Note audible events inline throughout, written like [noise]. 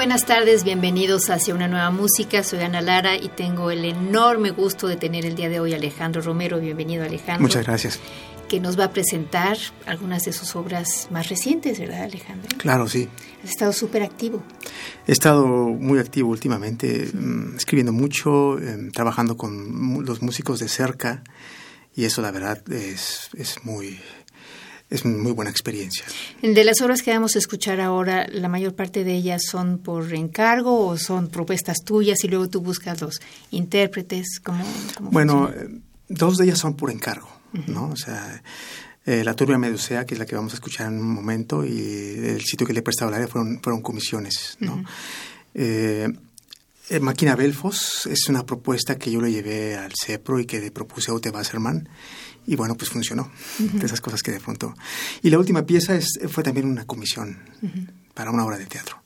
Buenas tardes, bienvenidos hacia una nueva música. Soy Ana Lara y tengo el enorme gusto de tener el día de hoy a Alejandro Romero. Bienvenido, Alejandro. Muchas gracias. Que nos va a presentar algunas de sus obras más recientes, ¿verdad, Alejandro? Claro, sí. Has estado súper activo. He estado muy activo últimamente, mm, escribiendo mucho, em, trabajando con los músicos de cerca y eso, la verdad, es, es muy es muy buena experiencia. De las obras que vamos a escuchar ahora, la mayor parte de ellas son por encargo o son propuestas tuyas y luego tú buscas los intérpretes. ¿Cómo, bueno, eh, dos de ellas son por encargo, ¿no? O sea, eh, la turbia Medusea, que es la que vamos a escuchar en un momento, y el sitio que le he prestado área fueron, fueron comisiones, ¿no? Eh, Máquina Belfos es una propuesta que yo le llevé al CEPRO y que le propuse a Ute Wasserman y bueno, pues funcionó. De esas cosas que de pronto... Y la última pieza es, fue también una comisión para una obra de teatro.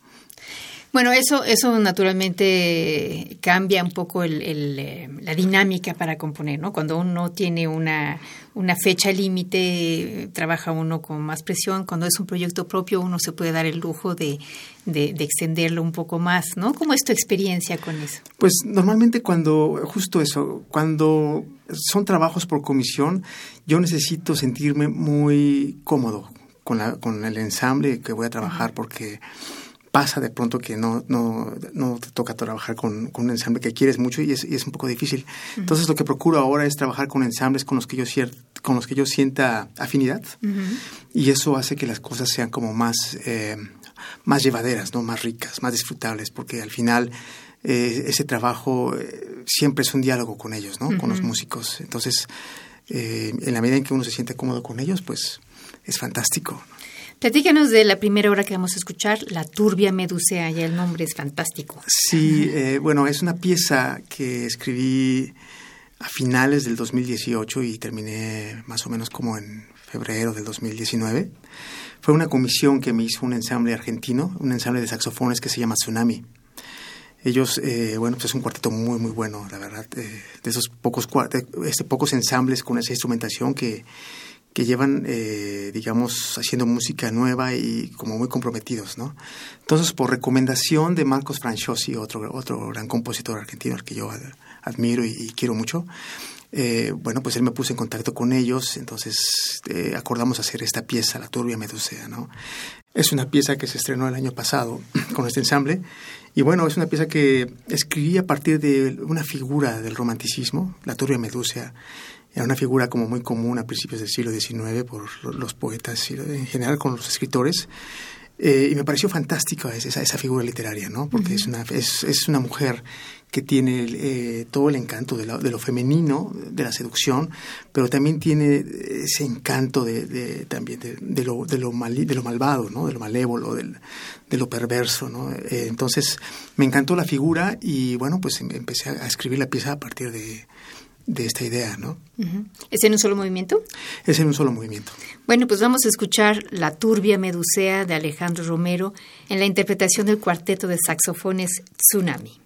Bueno, eso, eso naturalmente cambia un poco el, eh, la dinámica para componer, ¿no? Cuando uno tiene una, una fecha límite, trabaja uno con más presión. Cuando es un proyecto propio, uno se puede dar el lujo de, de, extenderlo un poco más, ¿no? ¿Cómo es tu experiencia con eso? Pues normalmente cuando, justo eso, cuando son trabajos por comisión, yo necesito sentirme muy cómodo con, la, con el ensamble que voy a trabajar porque pasa de pronto que no, no, no te toca trabajar con, con, un ensamble que quieres mucho y es, y es un poco difícil. Entonces lo que procuro ahora es trabajar con ensambles con los que yo, con los que yo sienta afinidad y eso hace que las cosas sean como más, eh, más llevaderas, ¿no? más ricas, más disfrutables, porque al final eh, ese trabajo eh, siempre es un diálogo con ellos, ¿no? con los músicos. Entonces, en la medida en que uno se siente cómodo con ellos, pues es fantástico. Platícanos de la primera obra que vamos a escuchar, La Turbia Medusea, ya el nombre es fantástico. Sí, eh, bueno, es una pieza que escribí a finales del 2018 y terminé más o menos como en febrero del 2019. Fue una comisión que me hizo un ensamble argentino, un ensamble de saxofones que se llama Tsunami. Ellos, eh, bueno, pues es un cuarteto muy, muy bueno, la verdad, eh, de esos pocos, este, pocos ensambles con esa instrumentación que, que llevan, eh, digamos, haciendo música nueva y como muy comprometidos, ¿no? Entonces, por recomendación de Marcos Franciosi, otro, otro gran compositor argentino al que yo admiro y, quiero mucho, eh, bueno, pues él me puso en contacto con ellos, entonces eh, acordamos hacer esta pieza, La Turbia Medusea, ¿no? Es una pieza que se estrenó el año pasado [clears throat] con este ensamble y bueno, es una pieza que escribí a partir de una figura del romanticismo, La Turbia Medusea, era una figura como muy común a principios del siglo XIX por los poetas y en general con los escritores. Eh, y me pareció fantástica esa, esa figura literaria, ¿no? Porque es, una, es, es, una mujer que tiene eh, todo el encanto de, de, lo femenino, de la seducción, pero también tiene ese encanto de, de también de, lo, de, lo mal, de lo malvado, ¿no? De lo malévolo, del, de lo perverso, ¿no? Eh, entonces me encantó la figura y bueno, pues em, empecé a escribir la pieza a partir de, de esta idea, ¿no? ¿Es en un solo movimiento? Es en un solo movimiento. Bueno, pues vamos a escuchar La turbia Medusea de Alejandro Romero en la interpretación del cuarteto de saxofones Tsunami.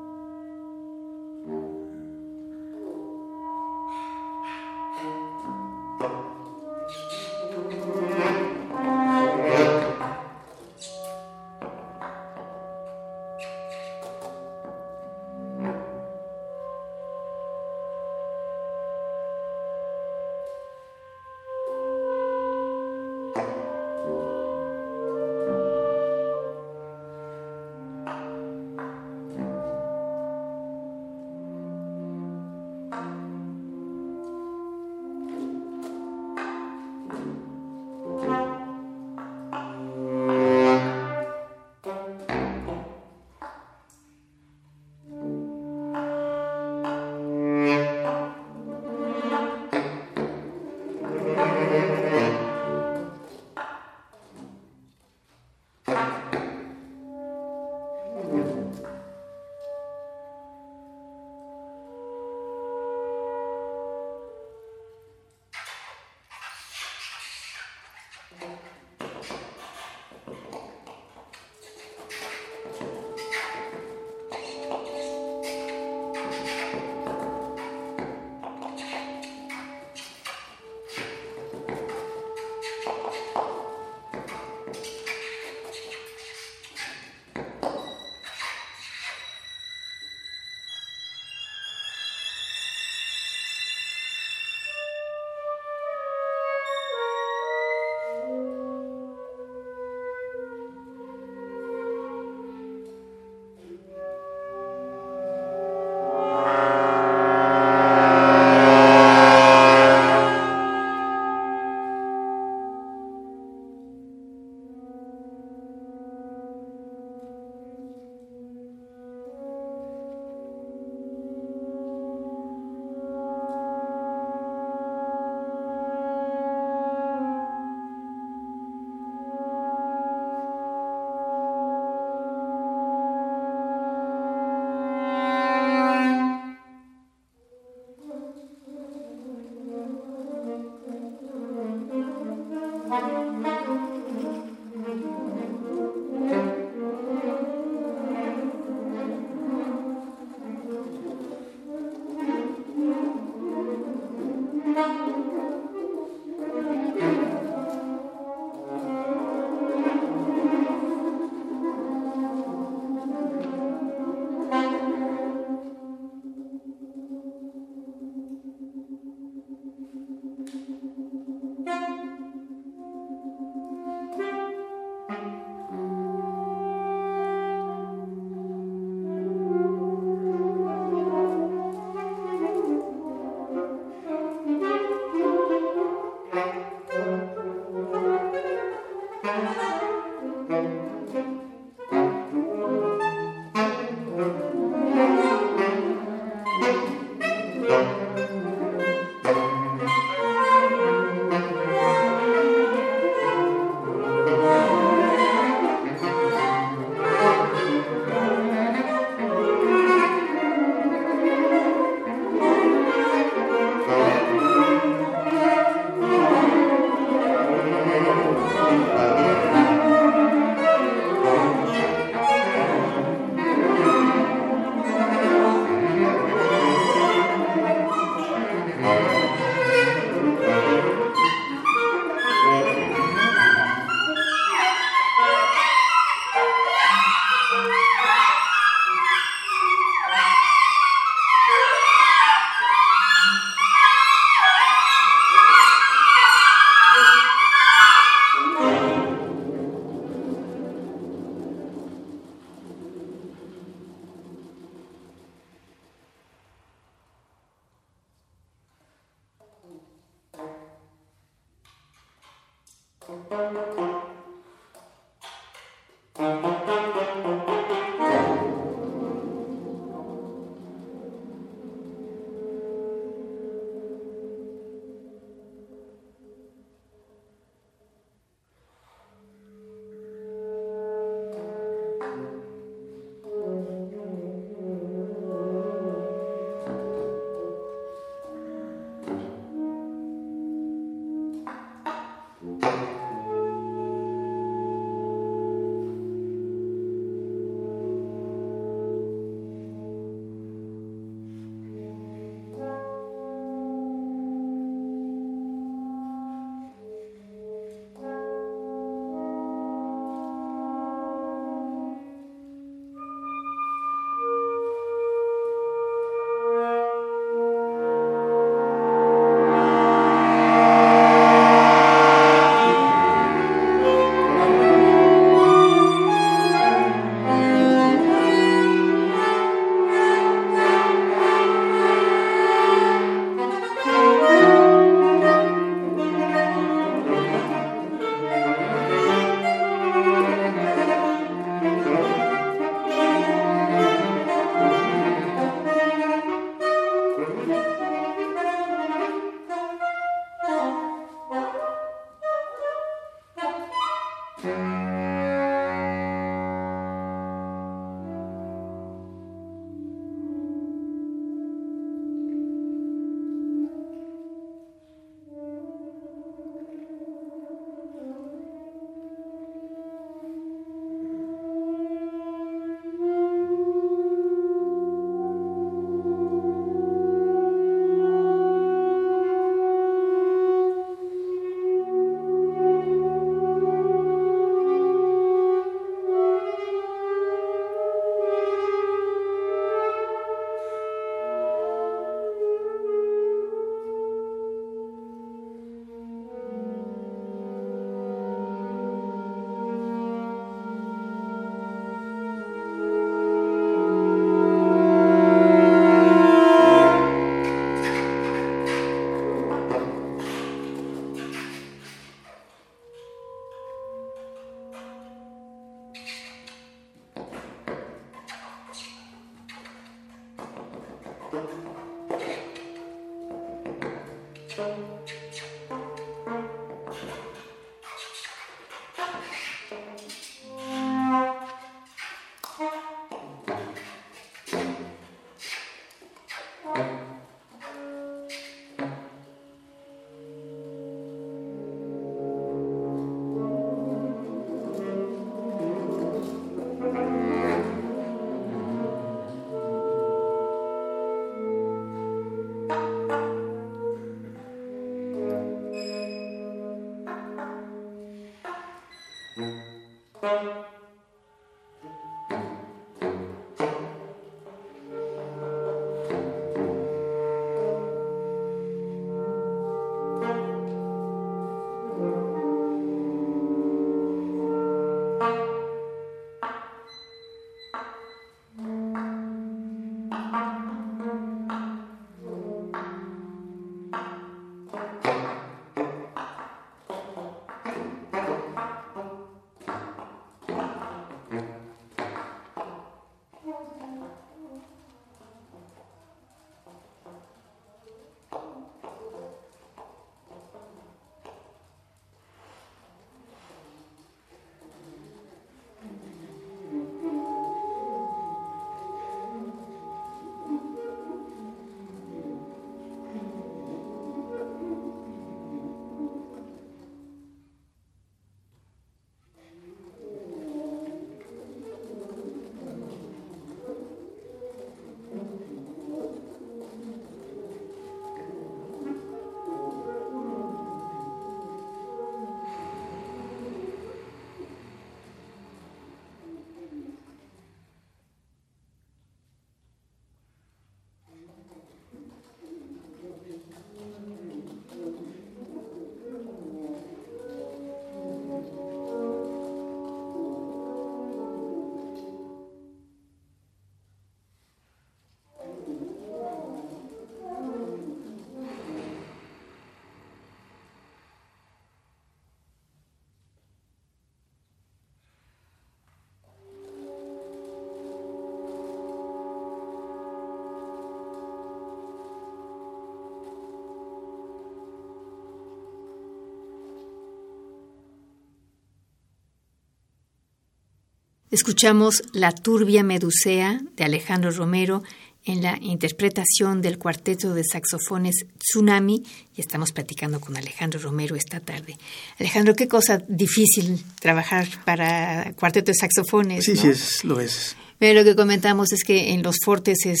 Escuchamos La turbia Medusea de Alejandro Romero en la interpretación del cuarteto de saxofones Tsunami y estamos platicando con Alejandro Romero esta tarde. Alejandro, qué cosa difícil trabajar para cuarteto de saxofones. Sí, sí, es, lo es. Pero lo que comentamos es que en los fortes es,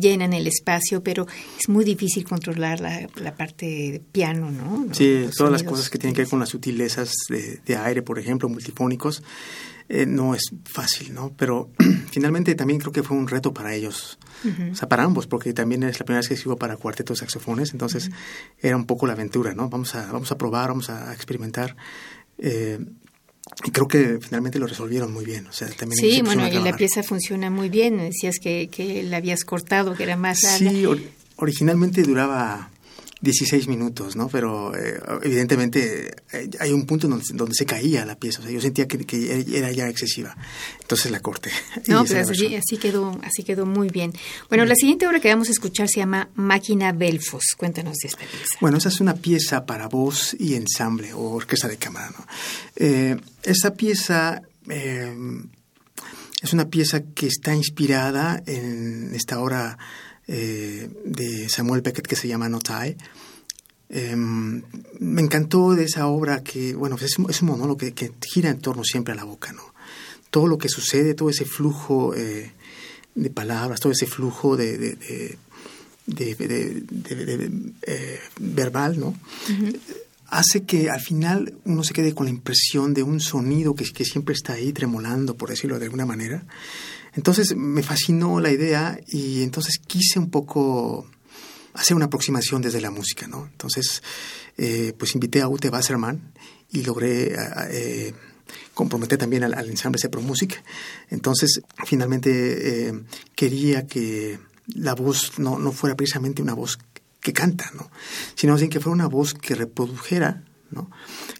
llenan el espacio, pero es muy difícil controlar la, parte de piano, ¿no? Sí, todas las cosas que tienen que ver con las sutilezas de, de aire, por ejemplo, multifónicos eh, no es fácil, ¿no? Pero [clears throat] finalmente también creo que fue un reto para ellos, o sea, para ambos, porque también es la primera vez que escribo para cuartetos saxofones, entonces era un poco la aventura, ¿no? Vamos a, vamos a probar, vamos a experimentar. Eh, y creo que finalmente lo resolvieron muy bien. O sea, también sí, bueno, y la pieza funciona muy bien. Decías que, que la habías cortado, que era más larga. Sí, originalmente duraba 16 minutos, ¿no? Pero eh, evidentemente eh, hay un punto donde, donde, se caía la pieza, o sea, yo sentía que, que era ya excesiva, entonces la corté. [laughs] No, pero así, así, quedó, así quedó muy bien. Bueno, la siguiente obra que vamos a escuchar se llama Máquina Belfos, cuéntanos de esta pieza. Bueno, esa es una pieza para voz y ensamble o orquesta de cámara, ¿no? Eh, esta pieza... es una pieza que está inspirada en esta obra eh, de Samuel Beckett que se llama Notai. Em, me encantó de esa obra que, bueno, es, es un monólogo que, gira en torno siempre a la boca, ¿no? Todo lo que sucede, todo ese flujo eh, de palabras, todo ese flujo de, de, eh, verbal, ¿no? Hace que al final uno se quede con la impresión de un sonido que, que siempre está ahí tremolando, por decirlo de alguna manera, entonces me fascinó la idea y entonces quise un poco hacer una aproximación desde la música, ¿no? Entonces, eh, pues invité a Ute Wasserman y logré eh, comprometer también al, ensamble Sepro Music. Entonces, finalmente eh, quería que la voz no, no fuera precisamente una voz que canta, ¿no? Sino que fuera una voz que reprodujera, ¿no?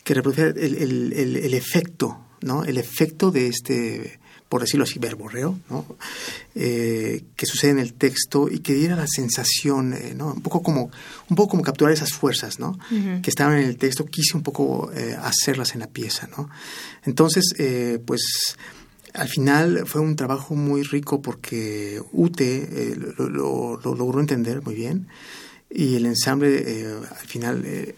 Que reprodujera el, el, el efecto, ¿no? El efecto de este por decirlo así, verborreo, ¿no? Eh, que sucede en el texto y que diera la sensación, eh, ¿no? un poco como un poco como capturar esas fuerzas, ¿no? que estaban en el texto, quise un poco eh, hacerlas en la pieza, ¿no? Entonces, pues al final fue un trabajo muy rico porque Ute lo, logró entender muy bien y el ensamble al final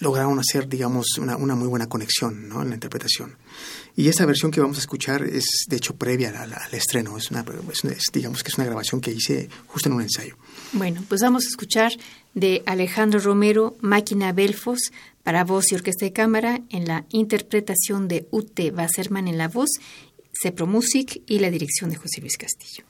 lograron hacer, digamos, una, una muy buena conexión ¿no? en la interpretación. Y esta versión que vamos a escuchar es, de hecho, previa al, estreno. Es, una, digamos que es una grabación que hice justo en un ensayo. Bueno, pues vamos a escuchar de Alejandro Romero, Máquina Belfos, para voz y orquesta de cámara, en la interpretación de Ute Wasserman en la voz, Cepro Music y la dirección de José Luis Castillo.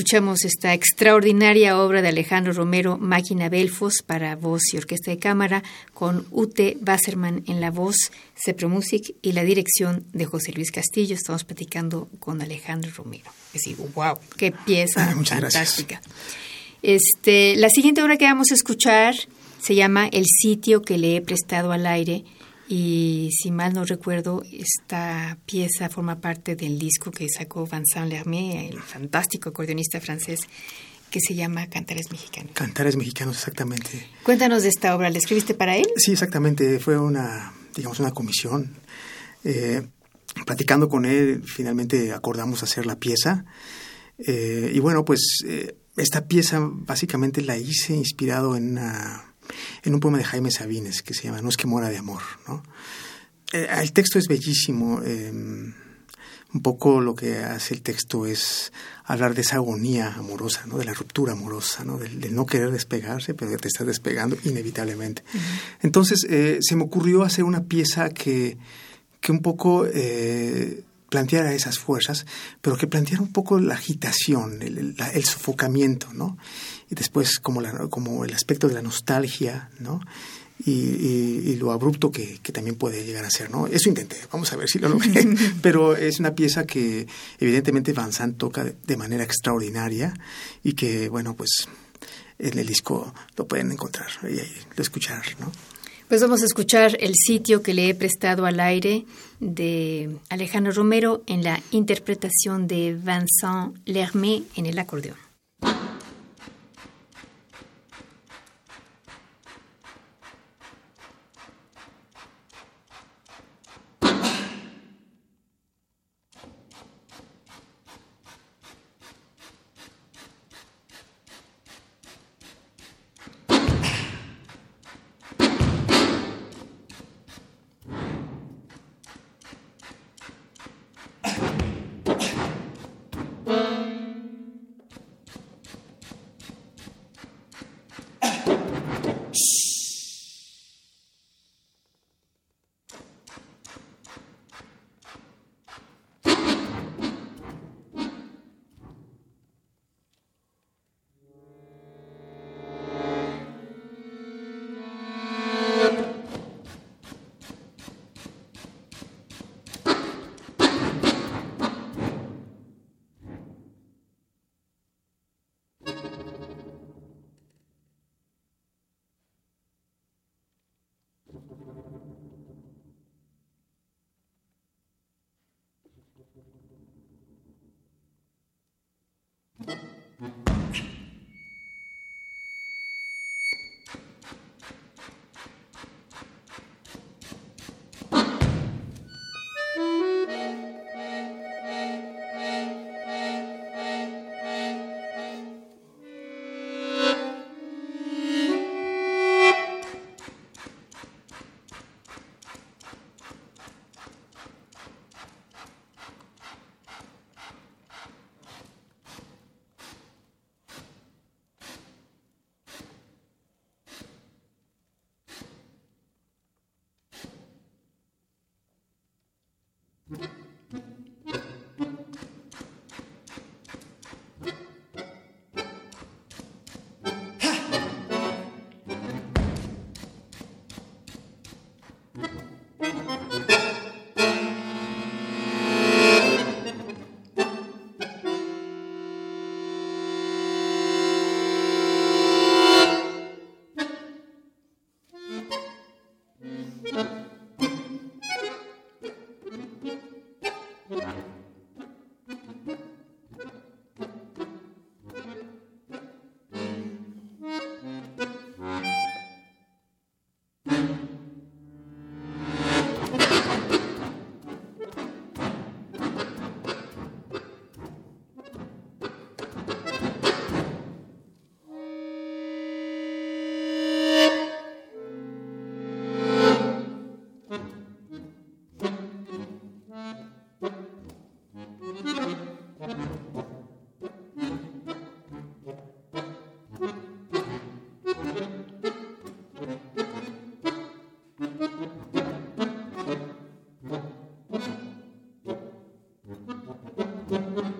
Escuchamos esta extraordinaria obra de Alejandro Romero, Máquina Belfos, para voz y orquesta de cámara, con Ute Wasserman en la voz, Music y la dirección de José Luis Castillo. Estamos platicando con Alejandro Romero. Es decir, wow, qué pieza fantástica. Este, la siguiente obra que vamos a escuchar se llama El sitio que le he prestado al aire y si mal no recuerdo, esta pieza forma parte del disco que sacó Vincent Lermé, el fantástico acordeonista francés, que se llama Cantares Mexicanos. Cantares Mexicanos, exactamente. Cuéntanos de esta obra, ¿la escribiste para él? Sí, exactamente, fue una, digamos, una comisión. Eh, platicando con él, finalmente acordamos hacer la pieza. Eh, y bueno, pues eh, esta pieza básicamente la hice inspirado en una en un poema de Jaime Sabines que se llama No es que mora de amor. ¿no? Eh, el texto es bellísimo. Em, un poco lo que hace el texto es hablar de esa agonía amorosa, ¿no? de la ruptura amorosa, ¿no? De, no querer despegarse, pero de te estás despegando inevitablemente. Entonces eh, se me ocurrió hacer una pieza que, que un poco eh, planteara esas fuerzas, pero que planteara un poco la agitación, el, el sofocamiento, ¿no? Y después como, la, como el aspecto de la nostalgia, ¿no? Y, y, lo abrupto que, que, también puede llegar a ser, ¿no? Eso intenté, vamos a ver si lo logré, [laughs] pero es una pieza que evidentemente Van Sant toca de, manera extraordinaria y que, bueno, pues en el disco lo pueden encontrar y, y lo escuchar, ¿no? Pues vamos a escuchar el sitio que le he prestado al aire de Alejandro Romero en la interpretación de Vincent Lermé en el acordeón. Thank you.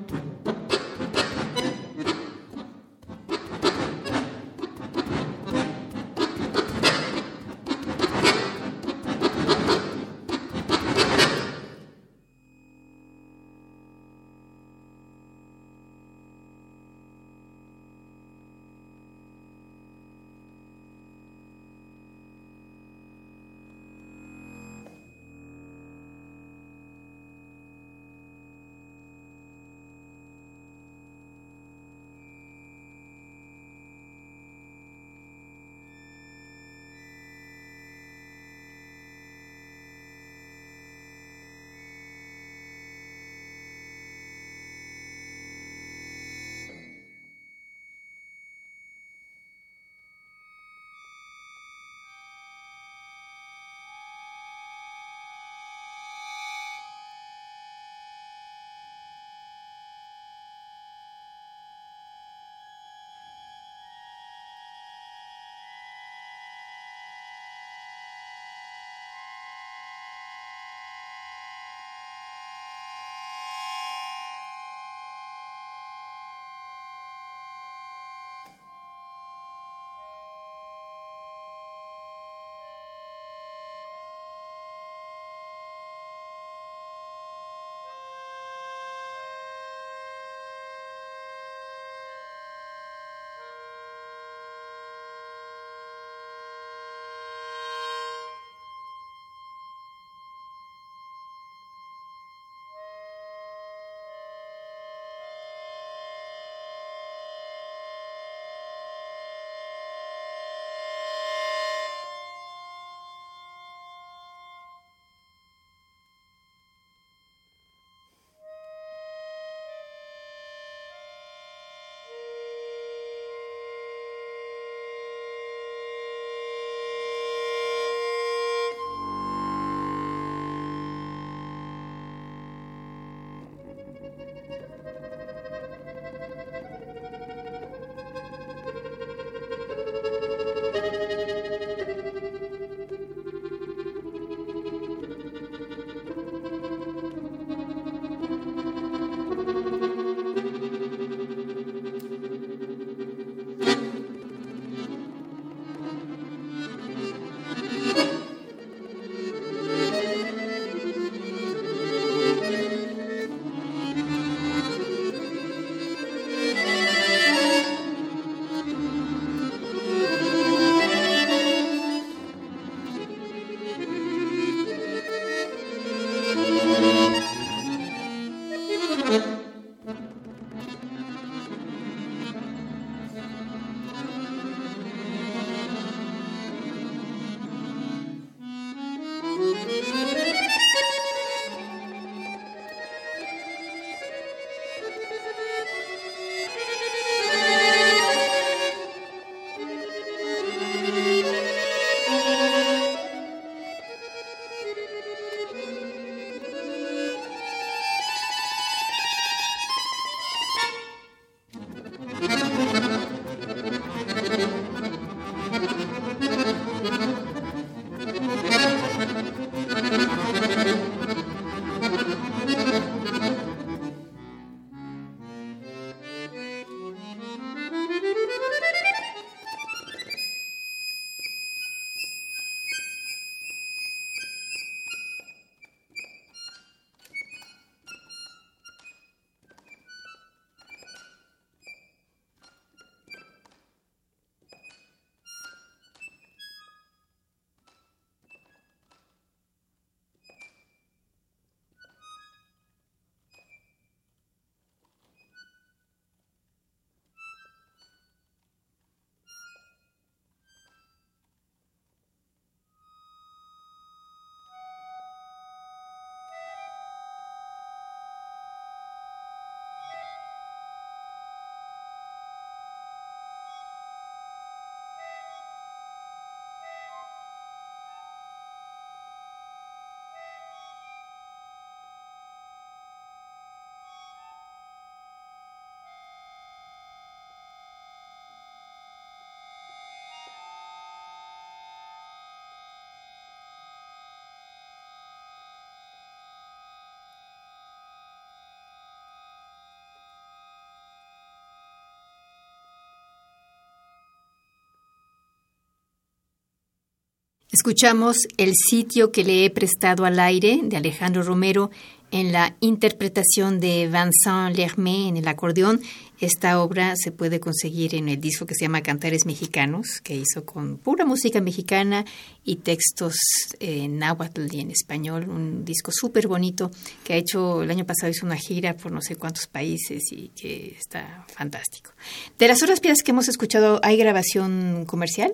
Escuchamos El sitio que le he prestado al aire de Alejandro Romero en la interpretación de Vincent Lermé en el acordeón. Esta obra se puede conseguir en el disco que se llama Cantares Mexicanos, que hizo con pura música mexicana y textos en náhuatl y en español. Un disco súper bonito que ha hecho, el año pasado hizo una gira por no sé cuántos países y que está fantástico. De las otras piezas que hemos escuchado, ¿hay grabación comercial?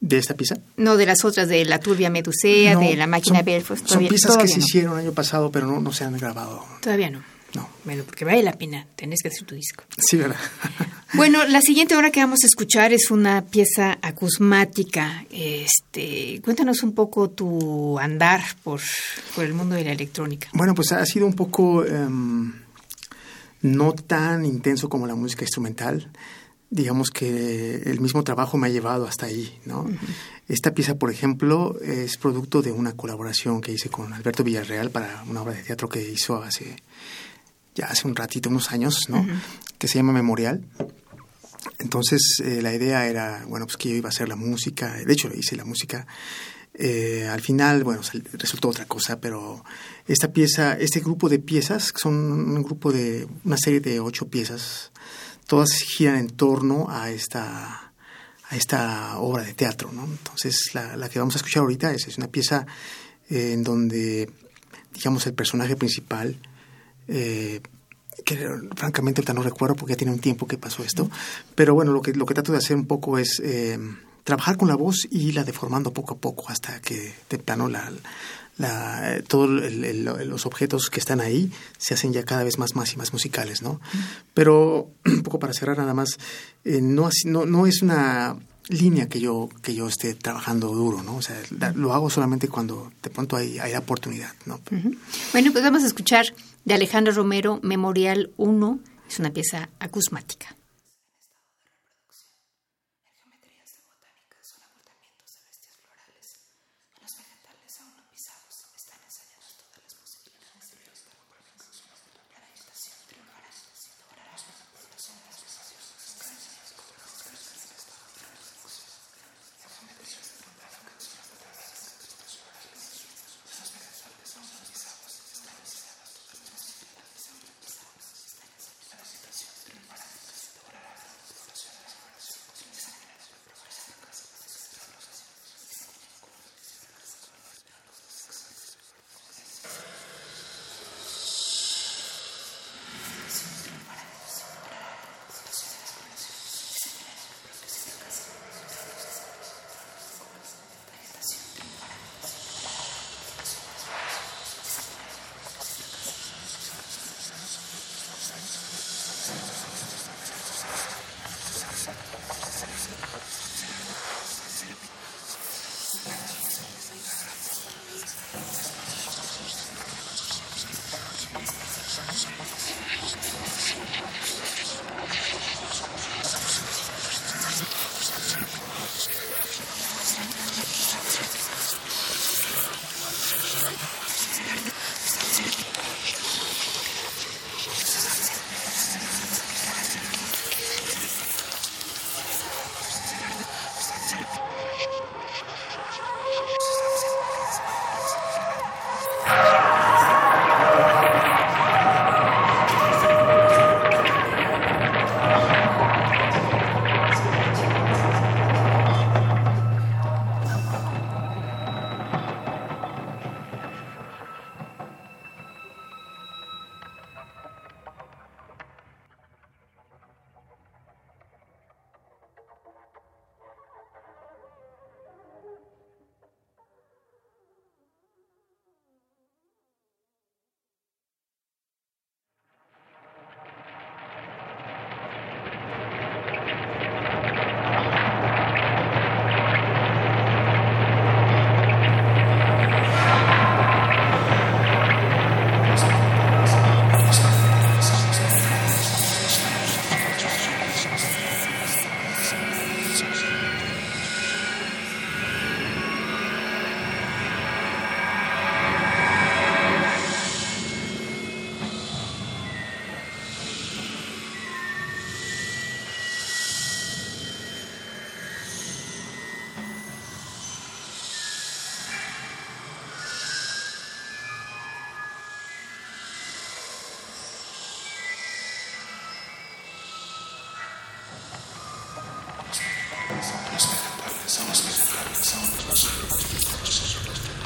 ¿De esta pieza? No, de las otras, de la turbia Medusea, de la máquina Belfast. son piezas que se hicieron el año pasado, pero no, no se han grabado. Todavía no. No. Bueno, porque vale la pena, tenés que hacer tu disco. Sí, ¿verdad? [laughs] bueno, la siguiente hora que vamos a escuchar es una pieza acusmática. Este, cuéntanos un poco tu andar por, por el mundo de la electrónica. Bueno, pues ha sido un poco em, no tan intenso como la música instrumental digamos que el mismo trabajo me ha llevado hasta ahí, ¿no? Esta pieza, por ejemplo, es producto de una colaboración que hice con Alberto Villarreal para una obra de teatro que hizo hace ya hace un ratito, unos años, ¿no? Que se llama Memorial. Entonces, eh, la idea era, bueno, pues que yo iba a hacer la música, de hecho hice la música. Eh, al final, bueno, resultó otra cosa, pero esta pieza, este grupo de piezas, son un grupo de, una serie de ocho piezas, todas giran en torno a esta, a esta obra de teatro. ¿no? Entonces, la, que vamos a escuchar ahorita es, es una pieza eh, en donde, digamos, el personaje principal, eh, que francamente ahorita no recuerdo porque ya tiene un tiempo que pasó esto, pero bueno, lo que, lo que trato de hacer un poco es eh, trabajar con la voz y la deformando poco a poco hasta que de plano la, la, todos los objetos que están ahí se hacen ya cada vez más, más y más musicales, ¿no? Pero [clears throat] un poco para cerrar nada más, eh, no, no, no es una línea que yo que yo esté trabajando duro, ¿no? O sea, lo hago solamente cuando de pronto hay, hay oportunidad, ¿no? Bueno, pues vamos a escuchar de Alejandro Romero, Memorial 1, es una pieza acusmática. Son los vegetales, son los vegetales, son los vegetales.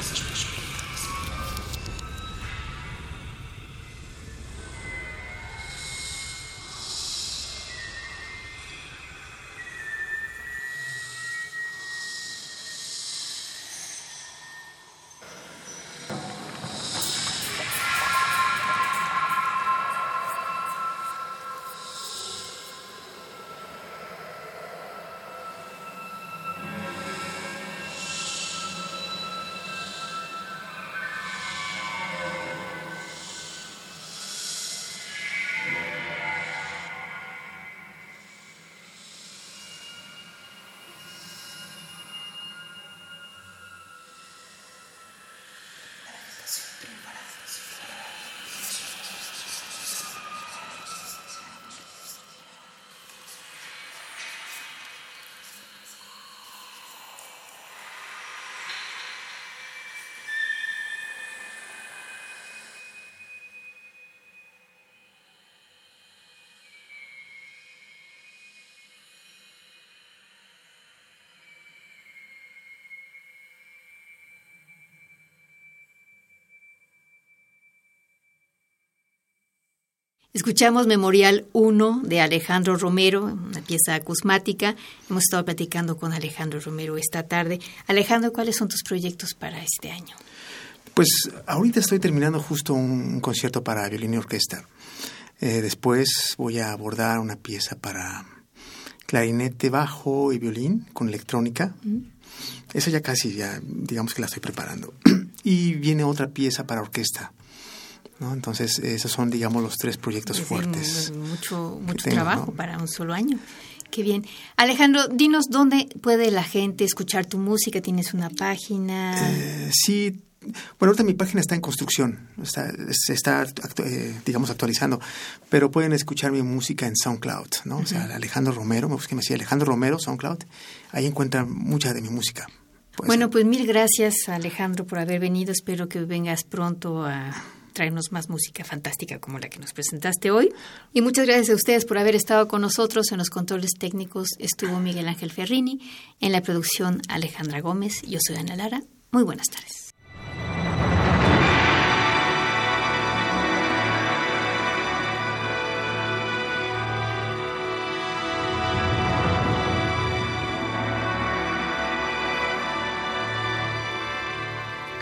Escuchamos Memorial 1 de Alejandro Romero, una pieza acusmática. Hemos estado platicando con Alejandro Romero esta tarde. Alejandro, ¿cuáles son tus proyectos para este año? Pues ahorita estoy terminando justo un concierto para violín y orquesta. Eh, después voy a abordar una pieza para clarinete, bajo y violín con electrónica. Eso ya casi, ya digamos que la estoy preparando. [clears throat] y viene otra pieza para orquesta entonces, esos son, digamos, los tres proyectos fuertes. Mucho, mucho trabajo para un solo año. Qué bien. Alejandro, dinos dónde puede la gente escuchar tu música. ¿Tienes una página? Eh, sí. Bueno, ahorita mi página está en construcción, está, se está, eh, digamos, actualizando, pero pueden escuchar mi música en SoundCloud, ¿no? O sea, Alejandro Romero, me busqué, me decía Alejandro Romero, SoundCloud, ahí encuentran mucha de mi música. bueno, pues mil gracias, Alejandro, por haber venido. Espero que vengas pronto a traernos más música fantástica como la que nos presentaste hoy. Y muchas gracias a ustedes por haber estado con nosotros. En los controles técnicos estuvo Miguel Ángel Ferrini, en la producción Alejandra Gómez. Yo soy Ana Lara. Muy buenas tardes.